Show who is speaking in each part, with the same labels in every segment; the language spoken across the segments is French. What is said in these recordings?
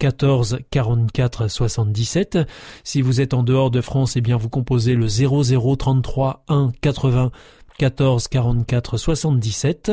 Speaker 1: 14 44 77. Si vous êtes en dehors de France, eh bien vous composez le 0033 1 80 14 44 77.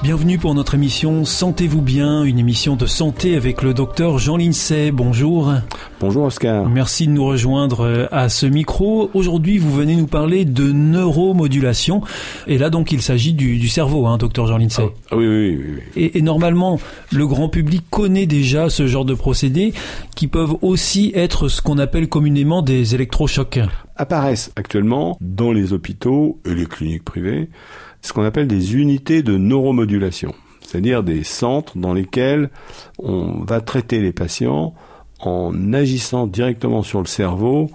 Speaker 1: Bienvenue pour notre émission Sentez-vous bien, une émission de santé avec le docteur Jean Lincey. Bonjour.
Speaker 2: Bonjour Oscar.
Speaker 1: Merci de nous rejoindre euh, à ce micro. Aujourd'hui, vous venez nous parler de neuromodulation. Et là, donc, il s'agit du, cerveau, hein, docteur Jean Lincey.
Speaker 2: Ah, oui, oui, oui.
Speaker 1: Et, et, normalement, le grand public connaît déjà ce genre de procédés qui peuvent aussi être ce qu'on appelle communément des électrochocs.
Speaker 2: Apparaissent actuellement dans les hôpitaux et les cliniques privées ce qu'on appelle des unités de neuromodulation, c'est-à-dire des centres dans lesquels on va traiter les patients en agissant directement sur le cerveau,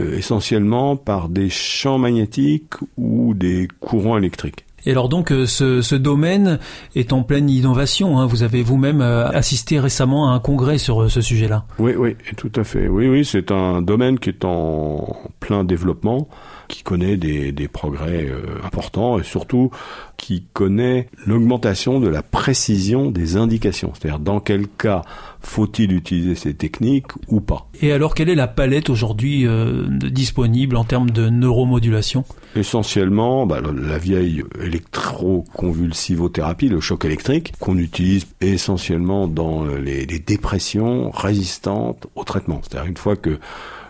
Speaker 2: euh, essentiellement par des champs magnétiques ou des courants électriques.
Speaker 1: Et alors donc euh, ce, domaine est en pleine innovation. Hein. Vous avez vous-même euh, assisté récemment à un congrès sur ce sujet-là.
Speaker 2: Oui, oui, tout à fait. Oui, oui, c'est un domaine qui est en plein développement qui connaît des, des progrès euh, importants et surtout qui connaît l'augmentation de la précision des indications, c'est-à-dire dans quel cas faut-il utiliser ces techniques ou pas.
Speaker 1: Et alors quelle est la palette aujourd'hui euh, disponible en termes de neuromodulation?
Speaker 2: Essentiellement, bah, la vieille électroconvulsivothérapie, le choc électrique, qu'on utilise essentiellement dans les, les dépressions résistantes au traitement. C'est-à-dire une fois que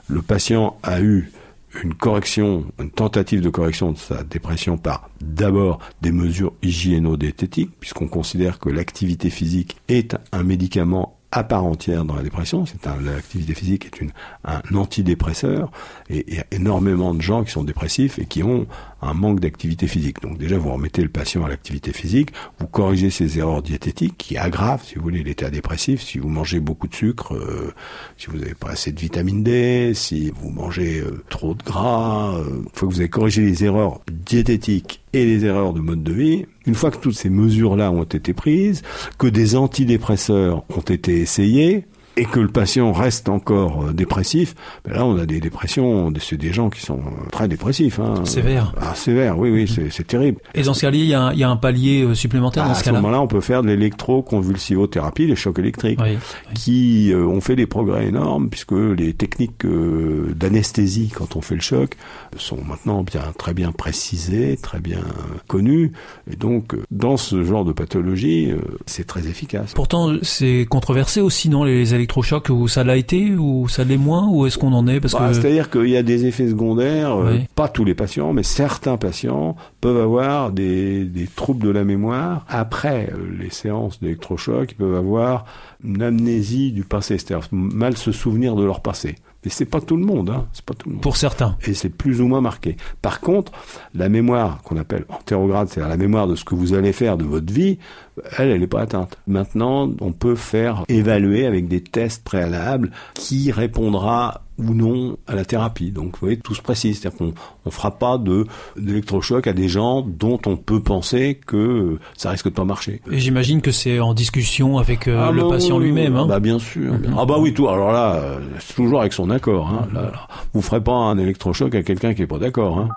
Speaker 2: le patient a eu une correction, une tentative de correction de sa dépression par d'abord des mesures hygiéno-diététiques, puisqu'on considère que l'activité physique est un médicament à part entière dans la dépression. C'est l'activité physique est une, un antidépresseur et il y a énormément de gens qui sont dépressifs et qui ont un manque d'activité physique. Donc déjà, vous remettez le patient à l'activité physique, vous corrigez ses erreurs diététiques qui aggravent, si vous voulez, l'état dépressif. Si vous mangez beaucoup de sucre, euh, si vous n'avez pas assez de vitamine D, si vous mangez euh, trop de gras, euh, il faut que vous ayez corrigé les erreurs diététiques et les erreurs de mode de vie. Une fois que toutes ces mesures-là ont été prises, que des antidépresseurs ont été essayés, et que le patient reste encore euh, dépressif, ben là on a des dépressions, c'est des gens qui sont euh, très dépressifs. Hein.
Speaker 1: Sévère.
Speaker 2: Ah, sévère, oui, oui, c'est terrible.
Speaker 1: Et dans ce cas-là, il y, a, il y a un palier euh, supplémentaire dans
Speaker 2: ce
Speaker 1: cas-là
Speaker 2: À ce moment-là, on peut faire de l'électroconvulsivothérapie, les chocs électriques, qui ont fait des progrès énormes, puisque les techniques d'anesthésie, quand on fait le choc, sont maintenant bien très bien précisées, très bien connues. Et donc, dans ce genre de pathologie, c'est très efficace.
Speaker 1: Pourtant, c'est controversé aussi, non, les électrochocs où ça l'a été ou ça l'est moins ou est-ce qu'on en est
Speaker 2: parce bah, que c'est-à-dire qu'il y a des effets secondaires euh, pas tous les patients mais certains patients peuvent avoir des, des troubles de la mémoire après euh, les séances d'électrochocs ils peuvent avoir une amnésie du passé c'est-à-dire mal se souvenir de leur passé mais c'est pas tout le monde, hein. C'est pas tout le monde.
Speaker 1: Pour certains.
Speaker 2: Et c'est plus ou moins marqué. Par contre, la mémoire qu'on appelle antérograde, c'est-à-dire la mémoire de ce que vous allez faire de votre vie, elle, elle n'est pas atteinte. Maintenant, on peut faire évaluer avec des tests préalables qui répondra ou non à la thérapie. Donc, vous voyez, tout se précise. C'est-à-dire qu'on ne fera pas de d'électrochoc à des gens dont on peut penser que ça risque de pas marcher.
Speaker 1: Et j'imagine que c'est en discussion avec euh, ah le bah patient lui-même. Hein
Speaker 2: bah bien sûr. Mhm. Ah bah oui, tout. Alors là, euh, c'est toujours avec son accord. Hein. Là, là, vous ferez pas un électrochoc à quelqu'un qui est pas d'accord. Hein.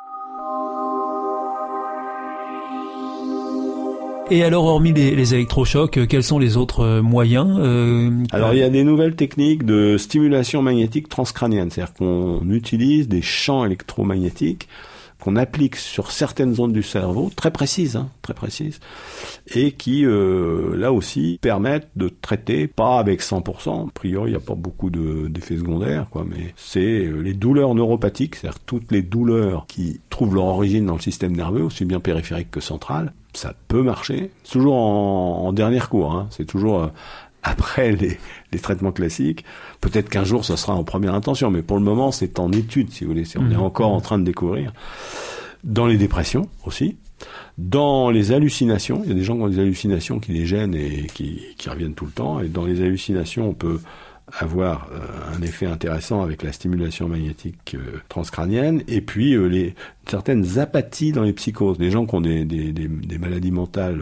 Speaker 1: Et alors, hormis les, électrochocs, euh, quels sont les autres euh, moyens euh,
Speaker 2: Alors, il y a des nouvelles techniques de stimulation magnétique transcrânienne, c'est-à-dire qu'on utilise des champs électromagnétiques qu'on applique sur certaines zones du cerveau, très précises, hein, très précises, et qui, euh, là aussi, permettent de traiter, pas avec 100%, a priori, il n'y a pas beaucoup d'effets secondaires, quoi, mais c'est euh, les douleurs neuropathiques, c'est-à-dire toutes les douleurs qui trouvent leur origine dans le système nerveux, aussi bien périphérique que central, ça peut marcher, toujours en, en dernier hein, c'est toujours euh, après les, les, traitements classiques. Peut-être qu'un jour, ça sera en première intention, mais pour le moment, c'est en étude, si vous voulez. On est mmh. encore en train de découvrir. Dans les dépressions aussi. Dans les hallucinations, il y a des gens qui ont des hallucinations qui les gênent et qui, qui reviennent tout le temps. Et dans les hallucinations, on peut avoir euh, un effet intéressant avec la stimulation magnétique euh, transcrânienne et puis euh, les certaines apathies dans les psychoses. Des gens qui ont des, des, des, des maladies mentales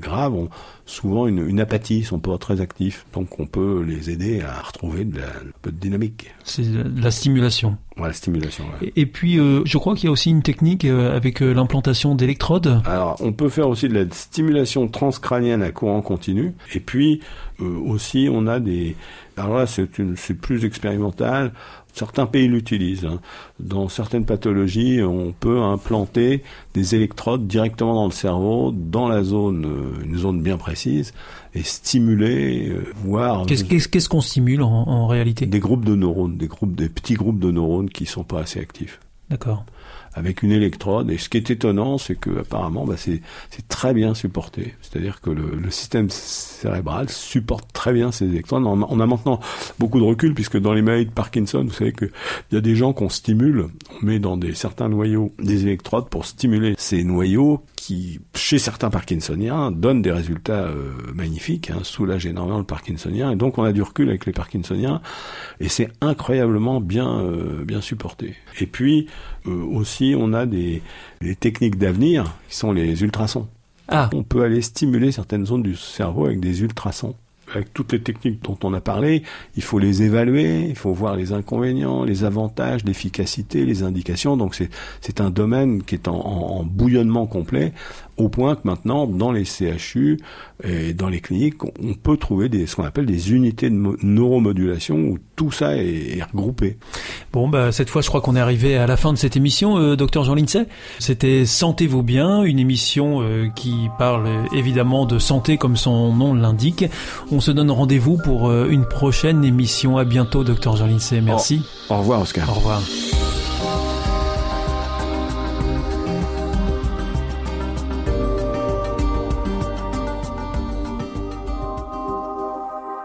Speaker 2: graves ont souvent une, une, apathie, sont pas très actifs. Donc on peut les aider à retrouver de la, un peu de dynamique.
Speaker 1: C'est de la stimulation.
Speaker 2: Ouais, la stimulation. Ouais.
Speaker 1: Et, et, puis je crois qu'il y a aussi une technique avec l'implantation d'électrodes.
Speaker 2: Alors on peut faire aussi de la stimulation transcrânienne à courant continu. Et puis aussi on a des alors là, c'est plus expérimental. Certains pays l'utilisent. Hein. Dans certaines pathologies, on peut implanter des électrodes directement dans le cerveau, dans la zone, euh, une zone bien précise, et stimuler, euh, voir.
Speaker 1: Qu'est-ce qu'on stimule en, en, réalité?
Speaker 2: Des groupes de neurones, des groupes, des petits groupes de neurones qui sont pas assez actifs.
Speaker 1: D'accord
Speaker 2: avec une électrode. Et ce qui est étonnant, c'est que apparemment, bah, c'est très bien supporté. C'est-à-dire que le, le, système cérébral supporte très bien ces électrodes. On, a maintenant beaucoup de recul puisque dans les maladies de Parkinson, vous savez qu'il y a des gens qu'on stimule, on met dans des certains noyaux des électrodes pour stimuler ces noyaux qui, chez certains Parkinsoniens, donnent des résultats euh, magnifiques, hein, soulagent énormément le Parkinsonien. Et donc on a du recul avec les Parkinsoniens et c'est incroyablement bien euh, bien supporté. Et puis euh, aussi, on a des, des techniques d'avenir qui sont les ultrasons.
Speaker 1: Ah.
Speaker 2: On peut aller stimuler certaines zones du cerveau avec des ultrasons. Avec toutes les techniques dont on a parlé, il faut les évaluer, il faut voir les inconvénients, les avantages, l'efficacité, les indications. Donc c'est un domaine qui est en, en, en bouillonnement complet au point que maintenant, dans les CHU et dans les cliniques, on peut trouver des, ce qu'on appelle des unités de neuromodulation tout ça est, regroupé.
Speaker 1: Bon, bah, cette fois, je crois qu'on est arrivé à la fin de cette émission, euh, docteur Jean Lindsay. C'était Sentez-vous bien, une émission euh, qui parle évidemment de santé comme son nom l'indique. On se donne rendez-vous pour euh, une prochaine émission. À bientôt, docteur Jean Lindsay. Merci.
Speaker 2: Au, au revoir, Oscar.
Speaker 1: Au revoir.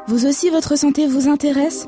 Speaker 3: Vous aussi, votre santé vous intéresse?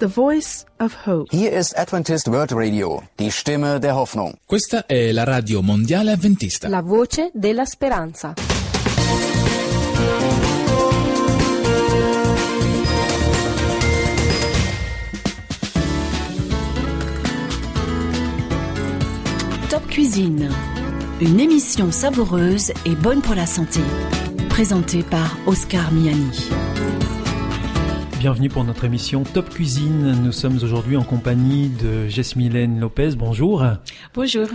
Speaker 4: The Voice of Hope.
Speaker 5: Hier ist Adventist World Radio, die Stimme der Hoffnung.
Speaker 6: Questa è la radio mondiale avventista.
Speaker 7: La voce della speranza.
Speaker 8: Top Cuisine. Une émission savoureuse et bonne pour la santé. Présentée par Oscar Miani
Speaker 1: bienvenue pour notre émission Top Cuisine. Nous sommes aujourd'hui en compagnie de Jesmylène Lopez. Bonjour.
Speaker 9: Bonjour.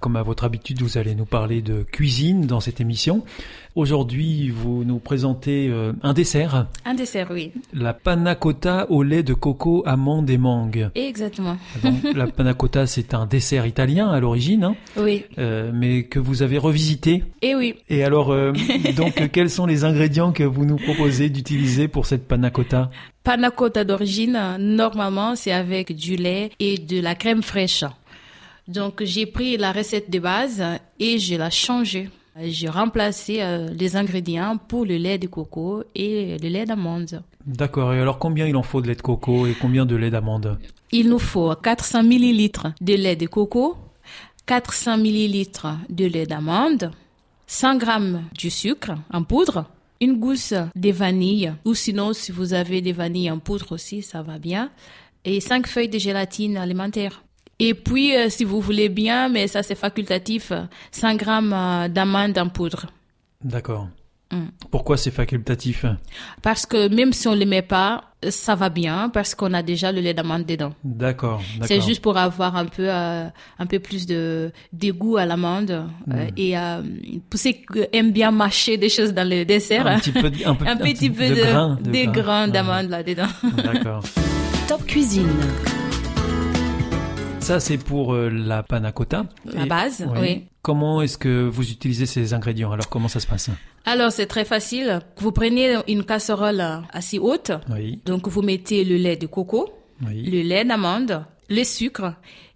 Speaker 1: Comme à votre habitude, vous allez nous parler de cuisine dans cette émission. Aujourd'hui, vous nous présentez euh, un dessert.
Speaker 9: Un dessert, oui.
Speaker 1: La panna cotta au lait de coco, amande et mangue.
Speaker 9: Exactement.
Speaker 1: Donc, la panna cotta, c'est un dessert italien à l'origine. Hein,
Speaker 9: oui.
Speaker 1: Euh, mais que vous avez revisité.
Speaker 9: Et oui.
Speaker 1: Et alors, euh, donc, quels sont les ingrédients que vous nous proposez d'utiliser pour cette panna cotta?
Speaker 9: Panna cotta d'origine, normalement, c'est avec du lait et de la crème fraîche. Donc, j'ai pris la recette de base et je l'ai changée. J'ai remplacé euh, les ingrédients pour le lait de coco et le lait d'amande.
Speaker 1: D'accord. Et alors, combien il en faut de lait de coco et combien de lait d'amande?
Speaker 9: Il nous faut 400 millilitres de lait de coco, 400 millilitres de lait d'amande, 100 grammes du sucre en poudre, une gousse de vanille, ou sinon, si vous avez des vanilles en poudre aussi, ça va bien, et 5 feuilles de gélatine alimentaire. Et puis, euh, si vous voulez bien, mais ça c'est facultatif, 100 grammes euh, d'amandes en poudre.
Speaker 1: D'accord.
Speaker 9: Mm.
Speaker 1: Pourquoi c'est facultatif?
Speaker 9: Parce que même si on ne les met pas, ça va bien parce qu'on a déjà le lait d'amande dedans.
Speaker 1: D'accord.
Speaker 9: C'est juste pour avoir un peu euh, un peu plus de dégoût à l'amande euh,
Speaker 1: Mm.
Speaker 9: et euh, pour ceux qui aiment bien mâcher des choses dans le dessert.
Speaker 1: Un petit peu, un peu,
Speaker 9: un petit peu de,
Speaker 1: grains, de
Speaker 9: des
Speaker 1: grains.
Speaker 9: grains
Speaker 1: Ouais.
Speaker 9: d'amande là-dedans.
Speaker 1: D'accord.
Speaker 8: Top Cuisine.
Speaker 1: Ça, c'est pour euh, la panna cotta.
Speaker 9: La base, oui.
Speaker 1: Comment est-ce que vous utilisez ces ingrédients? Alors, comment ça se passe?
Speaker 9: Alors c'est très facile. Vous prenez une casserole assez haute,
Speaker 1: Oui,
Speaker 9: donc vous mettez le lait de coco,
Speaker 1: oui.
Speaker 9: le lait d'amande, le sucre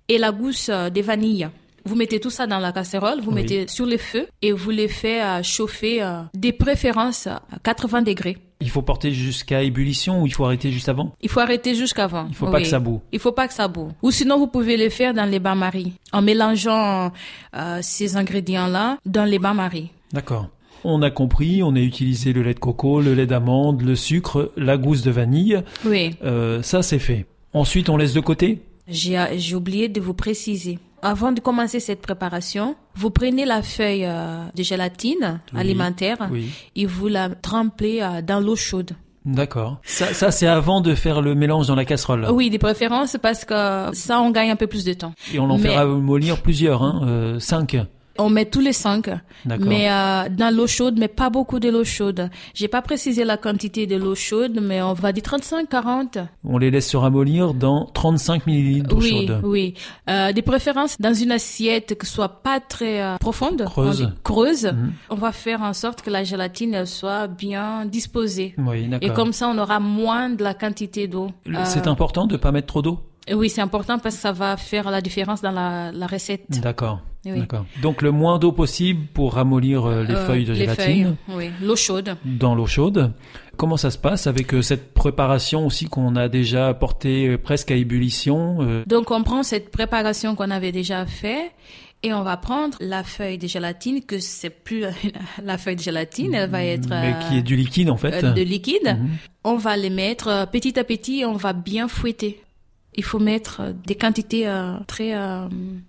Speaker 9: et la gousse euh, de vanille. Vous mettez tout ça dans la casserole, vous
Speaker 1: Oui.
Speaker 9: mettez sur le feu et vous les faites euh, chauffer euh, des préférences à 80 degrés.
Speaker 1: Il faut porter jusqu'à ébullition ou il faut arrêter juste avant?
Speaker 9: Il faut arrêter jusqu'avant.
Speaker 1: Il faut pas que ça boue.
Speaker 9: Il faut pas que ça boue. Ou sinon, vous pouvez le faire dans les bains-maries, en mélangeant euh, ces ingrédients-là dans les bains-maries.
Speaker 1: D'accord. On a compris, on a utilisé le lait de coco, le lait d'amande, le sucre, la gousse de vanille.
Speaker 9: Oui.
Speaker 1: Euh, ça, c'est fait. Ensuite, on laisse de côté?
Speaker 9: J'ai oublié de vous préciser. Avant de commencer cette préparation, vous prenez la feuille euh, de gélatine
Speaker 1: Oui.
Speaker 9: alimentaire
Speaker 1: Oui.
Speaker 9: et vous la trempez euh, dans l'eau chaude.
Speaker 1: D'accord. Ça, ça c'est avant de faire le mélange dans la casserole.
Speaker 9: Oui, de préférence parce que ça, on gagne un peu plus de temps.
Speaker 1: Et on en
Speaker 9: Mais-
Speaker 1: fera mollir plusieurs, hein, euh, cinq.
Speaker 9: On met tous les cinq, mais euh, dans l'eau chaude, mais pas beaucoup de l'eau chaude. J'ai pas précisé la quantité de l'eau chaude, mais on va dire 35-40.
Speaker 1: On les laisse se ramollir dans 35 millilitres d'eau
Speaker 9: Oui,
Speaker 1: chaude.
Speaker 9: oui. Euh, de préférence dans une assiette qui soit pas très euh, profonde,
Speaker 1: Creuse.
Speaker 9: creuse.
Speaker 1: Mhm.
Speaker 9: On va faire en sorte que la gélatine soit bien disposée.
Speaker 1: Oui,
Speaker 9: Et comme ça, on aura moins de la quantité d'eau.
Speaker 1: C'est important de pas mettre trop d'eau?
Speaker 9: Oui, c'est important parce que ça va faire la différence dans la, la recette.
Speaker 1: D'accord.
Speaker 9: Oui.
Speaker 1: D'accord. Donc le moins d'eau possible pour ramollir euh, les
Speaker 9: Euh,
Speaker 1: feuilles de
Speaker 9: les
Speaker 1: gélatine
Speaker 9: feuilles, oui, l'eau chaude.
Speaker 1: dans l'eau chaude. Comment ça se passe avec euh, cette préparation aussi qu'on a déjà portée presque à ébullition
Speaker 9: Donc, on prend cette préparation qu'on avait déjà fait et on va prendre la feuille de gélatine, que c'est plus la feuille de gélatine, elle va être
Speaker 1: mais qui est du liquide en fait.
Speaker 9: euh, de liquide.
Speaker 1: Mhm.
Speaker 9: On va les mettre petit à petit, on va bien fouetter. Il faut mettre euh, des quantités euh, très euh,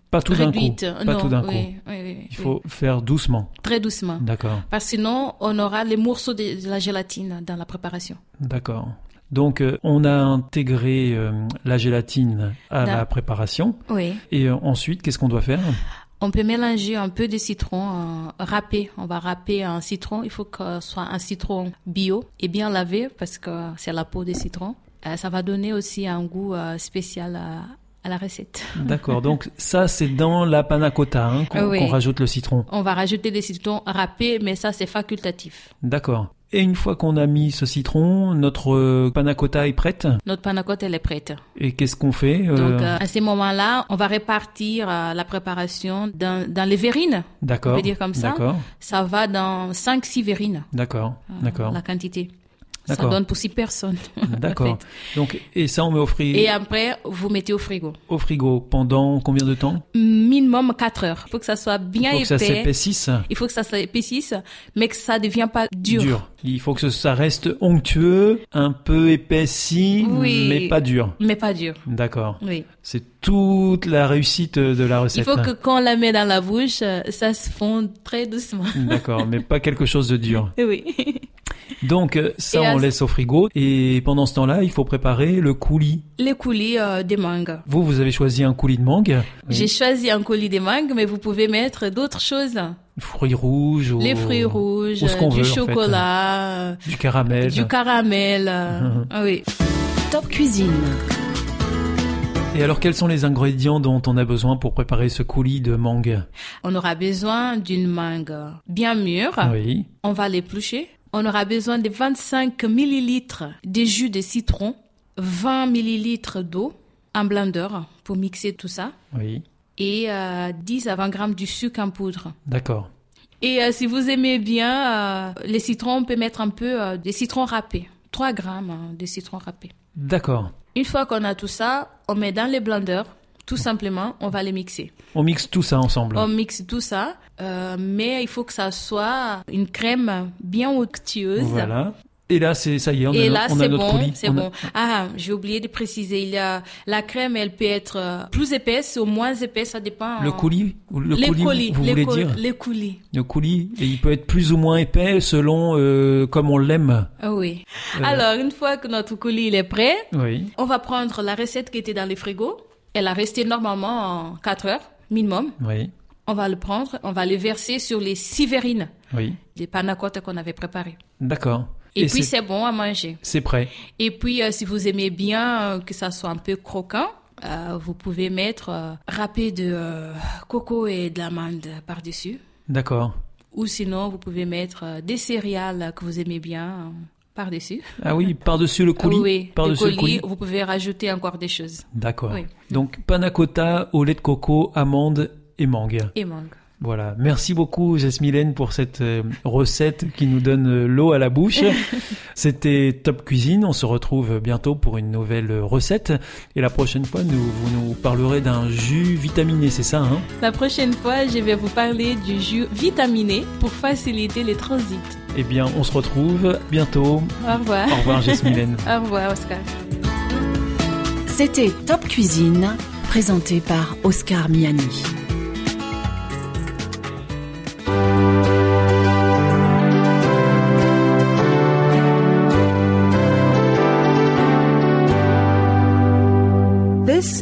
Speaker 1: Pas tout d'un coup.
Speaker 9: réduites.
Speaker 1: Pas
Speaker 9: Non,
Speaker 1: tout d'un
Speaker 9: oui,
Speaker 1: coup.
Speaker 9: oui, oui,
Speaker 1: Il faut faire doucement.
Speaker 9: très doucement.
Speaker 1: D'accord.
Speaker 9: Parce que sinon, on aura les morceaux de, de la gélatine dans la préparation.
Speaker 1: D'accord. Donc euh, on a intégré la gélatine à la préparation
Speaker 9: Oui.
Speaker 1: et ensuite qu'est-ce qu'on doit faire?
Speaker 9: On peut mélanger un peu de citron euh, râpé. On va râper un citron. Il faut que ce soit un citron bio et bien lavé parce que c'est la peau des citrons. Euh, ça va donner aussi un goût euh, spécial à, à la recette.
Speaker 1: D'accord. Donc ça c'est dans la panna cotta hein, qu'on
Speaker 9: Oui.
Speaker 1: rajoute le citron.
Speaker 9: On va rajouter des citrons râpés, mais ça c'est facultatif.
Speaker 1: D'accord. Et une fois qu'on a mis ce citron, notre euh, panna cotta est prête?
Speaker 9: Notre panna cotta elle est prête.
Speaker 1: Et qu'est-ce qu'on fait euh,
Speaker 9: Donc euh, à ce moment-là, on va répartir euh, la préparation dans, dans les verrines. on
Speaker 1: D'accord.
Speaker 9: peut dire comme ça.
Speaker 1: D'accord.
Speaker 9: Ça va dans 5-6 verrines.
Speaker 1: D'accord. D'accord.
Speaker 9: La quantité. Ça
Speaker 1: D'accord.
Speaker 9: donne pour 6 personnes.
Speaker 1: D'accord.
Speaker 9: en fait.
Speaker 1: Donc et ça on met au, fri-
Speaker 9: Et après, vous mettez au frigo.
Speaker 1: au frigo pendant combien de temps?
Speaker 9: Minimum 4 heures. Il faut que ça soit bien
Speaker 1: Il faut que ça
Speaker 9: épais.
Speaker 1: s'épaississe.
Speaker 9: Il faut que ça s'épaississe, mais que ça ne devient pas dur.
Speaker 1: Il faut que ça reste onctueux, un peu épaissi,
Speaker 9: Oui.
Speaker 1: mais pas dur.
Speaker 9: Mais pas dur.
Speaker 1: D'accord.
Speaker 9: Oui.
Speaker 1: C'est toute la réussite de la
Speaker 9: Il
Speaker 1: recette.
Speaker 9: faut que quand on la met dans la bouche, ça se fonde très doucement.
Speaker 1: D'accord, mais pas quelque chose de dur.
Speaker 9: Oui.
Speaker 1: Donc euh, ça,
Speaker 9: Et
Speaker 1: on laisse au frigo. Et pendant ce temps-là, il faut préparer le coulis.
Speaker 9: Les coulis euh, des mangues.
Speaker 1: Vous, vous avez choisi un coulis de mangue.
Speaker 9: J'ai choisi un coulis des mangues, mais vous pouvez mettre d'autres choses.
Speaker 1: Fruits rouges ou
Speaker 9: Les fruits rouges,
Speaker 1: ou ce qu'on
Speaker 9: du
Speaker 1: veut, en fait.
Speaker 9: chocolat, euh,
Speaker 1: du caramel.
Speaker 9: du caramel. euh, ah oui.
Speaker 8: Top Cuisine.
Speaker 1: Et alors, quels sont les ingrédients dont on a besoin pour préparer ce coulis de mangue?
Speaker 9: On aura besoin d'une mangue bien mûre.
Speaker 1: Oui.
Speaker 9: On va l'éplucher. On aura besoin de 25 millilitres de jus de citron, 20 millilitres d'eau, un blender pour mixer tout ça,
Speaker 1: Oui.
Speaker 9: et euh, 10 à 20 grammes du sucre en poudre.
Speaker 1: D'accord.
Speaker 9: Et euh, si vous aimez bien euh, les citrons, on peut mettre un peu euh, de citron râpé, 3 grammes hein, de citron râpé.
Speaker 1: D'accord.
Speaker 9: Une fois qu'on a tout ça, on met dans les blenders, tout simplement, on va les mixer.
Speaker 1: On mixe tout ça ensemble.
Speaker 9: On mixe tout ça, euh, mais il faut que ça soit une crème bien onctueuse.
Speaker 1: Voilà. Et là, c'est ça y est, on
Speaker 9: Et
Speaker 1: a,
Speaker 9: là,
Speaker 1: on a notre
Speaker 9: bon,
Speaker 1: coulis.
Speaker 9: c'est
Speaker 1: a-
Speaker 9: bon. Ah, j'ai oublié de préciser, il y a la crème, elle peut être euh, plus épaisse ou moins épaisse, ça dépend.
Speaker 1: Le coulis, ou le
Speaker 9: les
Speaker 1: coulis, vous voulez dire
Speaker 9: les coulis.
Speaker 1: Le coulis, et il peut être plus ou moins épais selon euh, comme on l'aime.
Speaker 9: Ah oui.
Speaker 1: Euh.
Speaker 9: Alors, une fois que notre coulis il est prêt,
Speaker 1: Oui.
Speaker 9: on va prendre la recette qui était dans le frigo. Elle a resté normalement en 4 heures minimum.
Speaker 1: Oui.
Speaker 9: On va le prendre, on va le verser sur les six verrines,
Speaker 1: Oui.
Speaker 9: les panna cotta qu'on avait préparées.
Speaker 1: D'accord.
Speaker 9: Et, puis
Speaker 1: c'est
Speaker 9: bon à manger.
Speaker 1: c'est prêt.
Speaker 9: Et puis euh, si vous aimez bien euh, que ça soit un peu croquant, euh, vous pouvez mettre euh, râpé de euh, coco et de l'amande par-dessus.
Speaker 1: D'accord.
Speaker 9: Ou sinon, vous pouvez mettre des céréales que vous aimez bien par-dessus.
Speaker 1: Ah oui, par-dessus le coulis.
Speaker 9: Oui,
Speaker 1: par-dessus
Speaker 9: le
Speaker 1: le
Speaker 9: coulis, vous pouvez rajouter encore des choses.
Speaker 1: D'accord.
Speaker 9: Oui.
Speaker 1: Donc panna cotta au lait de coco, amande et mangue.
Speaker 9: Et mangue.
Speaker 1: Voilà. Merci beaucoup Jasmine pour cette euh, recette qui nous donne euh, l'eau à la bouche. C'était Top Cuisine. On se retrouve bientôt pour une nouvelle euh, recette. Et la prochaine fois, nous, vous nous parlerez d'un jus vitaminé, c'est ça, hein?
Speaker 9: La prochaine fois, je vais vous parler du jus vitaminé pour faciliter les transits.
Speaker 1: Eh bien, on se retrouve bientôt.
Speaker 9: Au revoir.
Speaker 1: Au revoir Jasmine.
Speaker 9: Au revoir, Oscar.
Speaker 8: C'était Top Cuisine, présenté par Oscar Miani.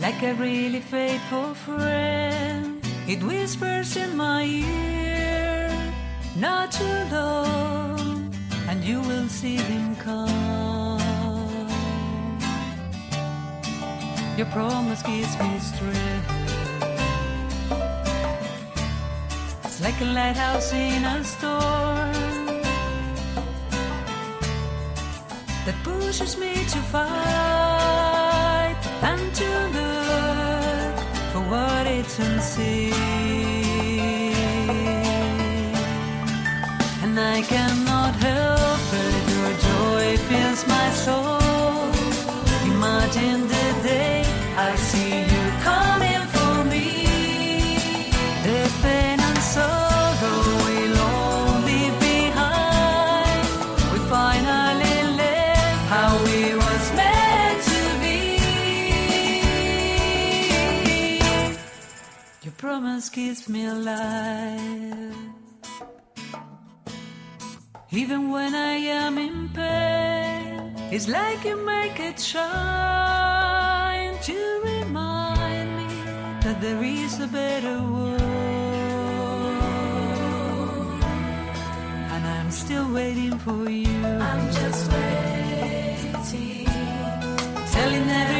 Speaker 10: Like a really faithful friend, it whispers in my ear, not too long, and you will see him come. Your promise gives me strength. It's like a lighthouse in a storm. that pushes me to fight and to look for what it's unseen. And I cannot help it, your joy fills my soul. Imagine the day I see you gives me life. Even when I am in pain, it's like you make it shine to remind me that there is a better world. And I'm still waiting for you. I'm just waiting. Telling everyone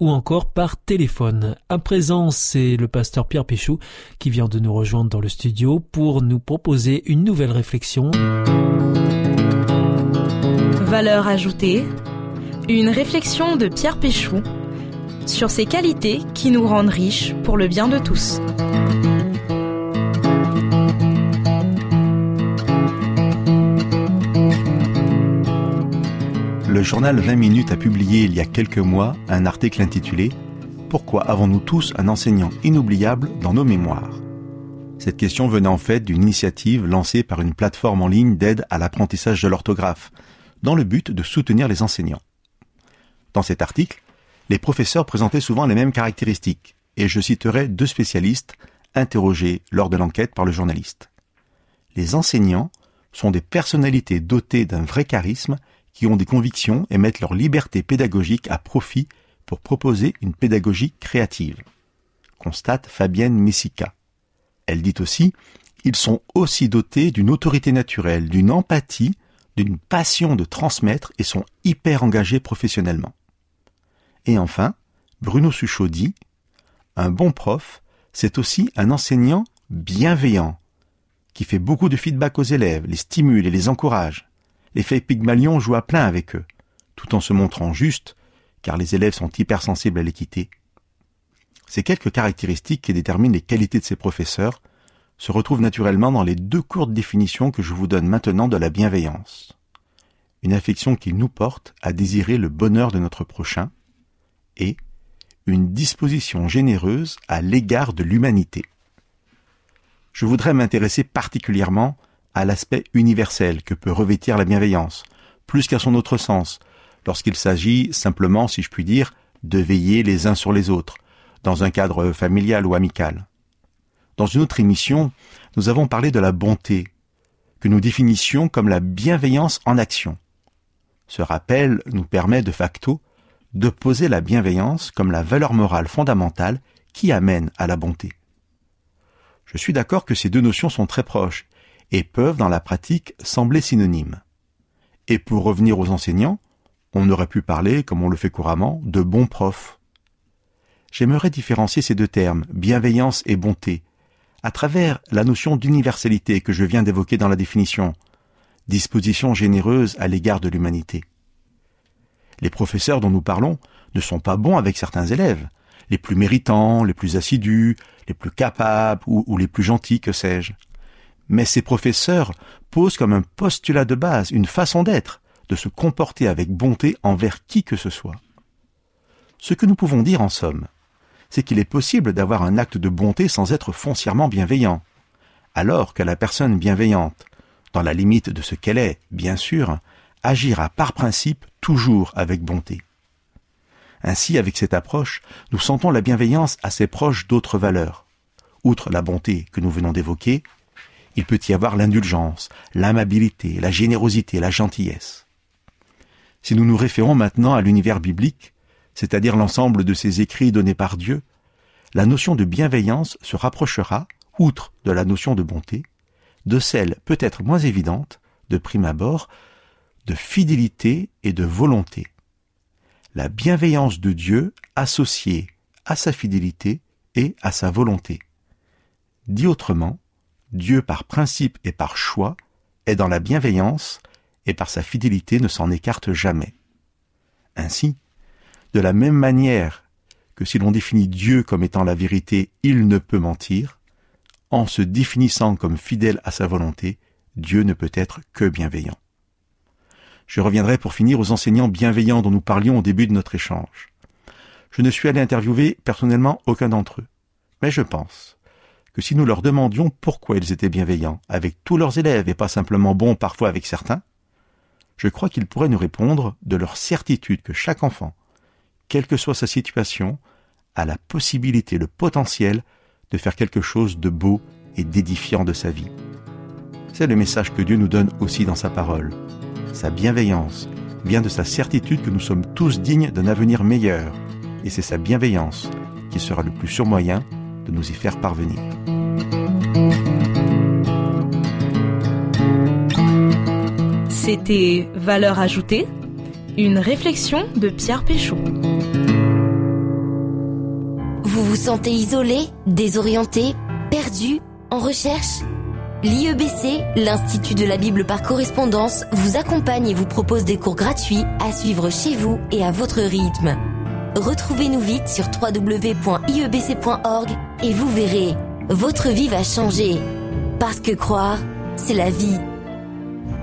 Speaker 1: ou encore par téléphone. À présent, c'est le pasteur Pierre Péchou qui vient de nous rejoindre dans le studio pour nous proposer une nouvelle réflexion.
Speaker 11: Valeur ajoutée, une réflexion de Pierre Péchou sur ces qualités qui nous rendent riches pour le bien de tous.
Speaker 12: Le journal 20 minutes a publié il y a quelques mois un article intitulé Pourquoi avons-nous tous un enseignant inoubliable dans nos mémoires? Cette question venait en fait d'une initiative lancée par une plateforme en ligne d'aide à l'apprentissage de l'orthographe, dans le but de soutenir les enseignants. Dans cet article, les professeurs présentaient souvent les mêmes caractéristiques, et je citerai deux spécialistes interrogés lors de l'enquête par le journaliste. Les enseignants sont des personnalités dotées d'un vrai charisme qui ont des convictions et mettent leur liberté pédagogique à profit pour proposer une pédagogie créative. Constate Fabienne Messica. Elle dit aussi, ils sont aussi dotés d'une autorité naturelle, d'une empathie, d'une passion de transmettre et sont hyper engagés professionnellement. Et enfin, Bruno Suchot dit, un bon prof, c'est aussi un enseignant bienveillant, qui fait beaucoup de feedback aux élèves, les stimule et les encourage l'effet Pygmalion joue à plein avec eux, tout en se montrant juste, car les élèves sont hypersensibles à l'équité. Ces quelques caractéristiques qui déterminent les qualités de ces professeurs se retrouvent naturellement dans les deux courtes définitions que je vous donne maintenant de la bienveillance. Une affection qui nous porte à désirer le bonheur de notre prochain et une disposition généreuse à l'égard de l'humanité. Je voudrais m'intéresser particulièrement à l'aspect universel que peut revêtir la bienveillance, plus qu'à son autre sens, lorsqu'il s'agit simplement, si je puis dire, de veiller les uns sur les autres, dans un cadre familial ou amical. Dans une autre émission, nous avons parlé de la bonté, que nous définissions comme la bienveillance en action. Ce rappel nous permet de facto de poser la bienveillance comme la valeur morale fondamentale qui amène à la bonté. Je suis d'accord que ces deux notions sont très proches et peuvent dans la pratique sembler synonymes. Et pour revenir aux enseignants, on aurait pu parler, comme on le fait couramment, de bons profs. J'aimerais différencier ces deux termes, bienveillance et bonté, à travers la notion d'universalité que je viens d'évoquer dans la définition, disposition généreuse à l'égard de l'humanité. Les professeurs dont nous parlons ne sont pas bons avec certains élèves, les plus méritants, les plus assidus, les plus capables ou, les plus gentils, que sais-je mais ces professeurs posent comme un postulat de base une façon d'être, de se comporter avec bonté envers qui que ce soit. Ce que nous pouvons dire en somme, c'est qu'il est possible d'avoir un acte de bonté sans être foncièrement bienveillant, alors que la personne bienveillante, dans la limite de ce qu'elle est, bien sûr, agira par principe toujours avec bonté. Ainsi, avec cette approche, nous sentons la bienveillance assez proche d'autres valeurs. Outre la bonté que nous venons d'évoquer, il peut y avoir l'indulgence, l'amabilité, la générosité, la gentillesse. Si nous nous référons maintenant à l'univers biblique, c'est-à-dire l'ensemble de ces écrits donnés par Dieu, la notion de bienveillance se rapprochera, outre de la notion de bonté, de celle peut-être moins évidente, de prime abord, de fidélité et de volonté. La bienveillance de Dieu associée à sa fidélité et à sa volonté. Dit autrement, Dieu par principe et par choix est dans la bienveillance et par sa fidélité ne s'en écarte jamais. Ainsi, de la même manière que si l'on définit Dieu comme étant la vérité, il ne peut mentir, en se définissant comme fidèle à sa volonté, Dieu ne peut être que bienveillant. Je reviendrai pour finir aux enseignants bienveillants dont nous parlions au début de notre échange. Je ne suis allé interviewer personnellement aucun d'entre eux, mais je pense que si nous leur demandions pourquoi ils étaient bienveillants avec tous leurs élèves et pas simplement bons parfois avec certains, je crois qu'ils pourraient nous répondre de leur certitude que chaque enfant, quelle que soit sa situation, a la possibilité, le potentiel de faire quelque chose de beau et d'édifiant de sa vie. C'est le message que Dieu nous donne aussi dans sa parole. Sa bienveillance vient de sa certitude que nous sommes tous dignes d'un avenir meilleur, et c'est sa bienveillance qui sera le plus sûr moyen de nous y faire parvenir.
Speaker 11: C'était Valeur ajoutée, une réflexion de Pierre Péchaud.
Speaker 13: Vous vous sentez isolé, désorienté, perdu, en recherche? L'IEBC, l'Institut de la Bible par correspondance, vous accompagne et vous propose des cours gratuits à suivre chez vous et à votre rythme. Retrouvez-nous vite sur www.iebc.org et vous verrez, votre vie va changer. Parce que croire, c'est la vie.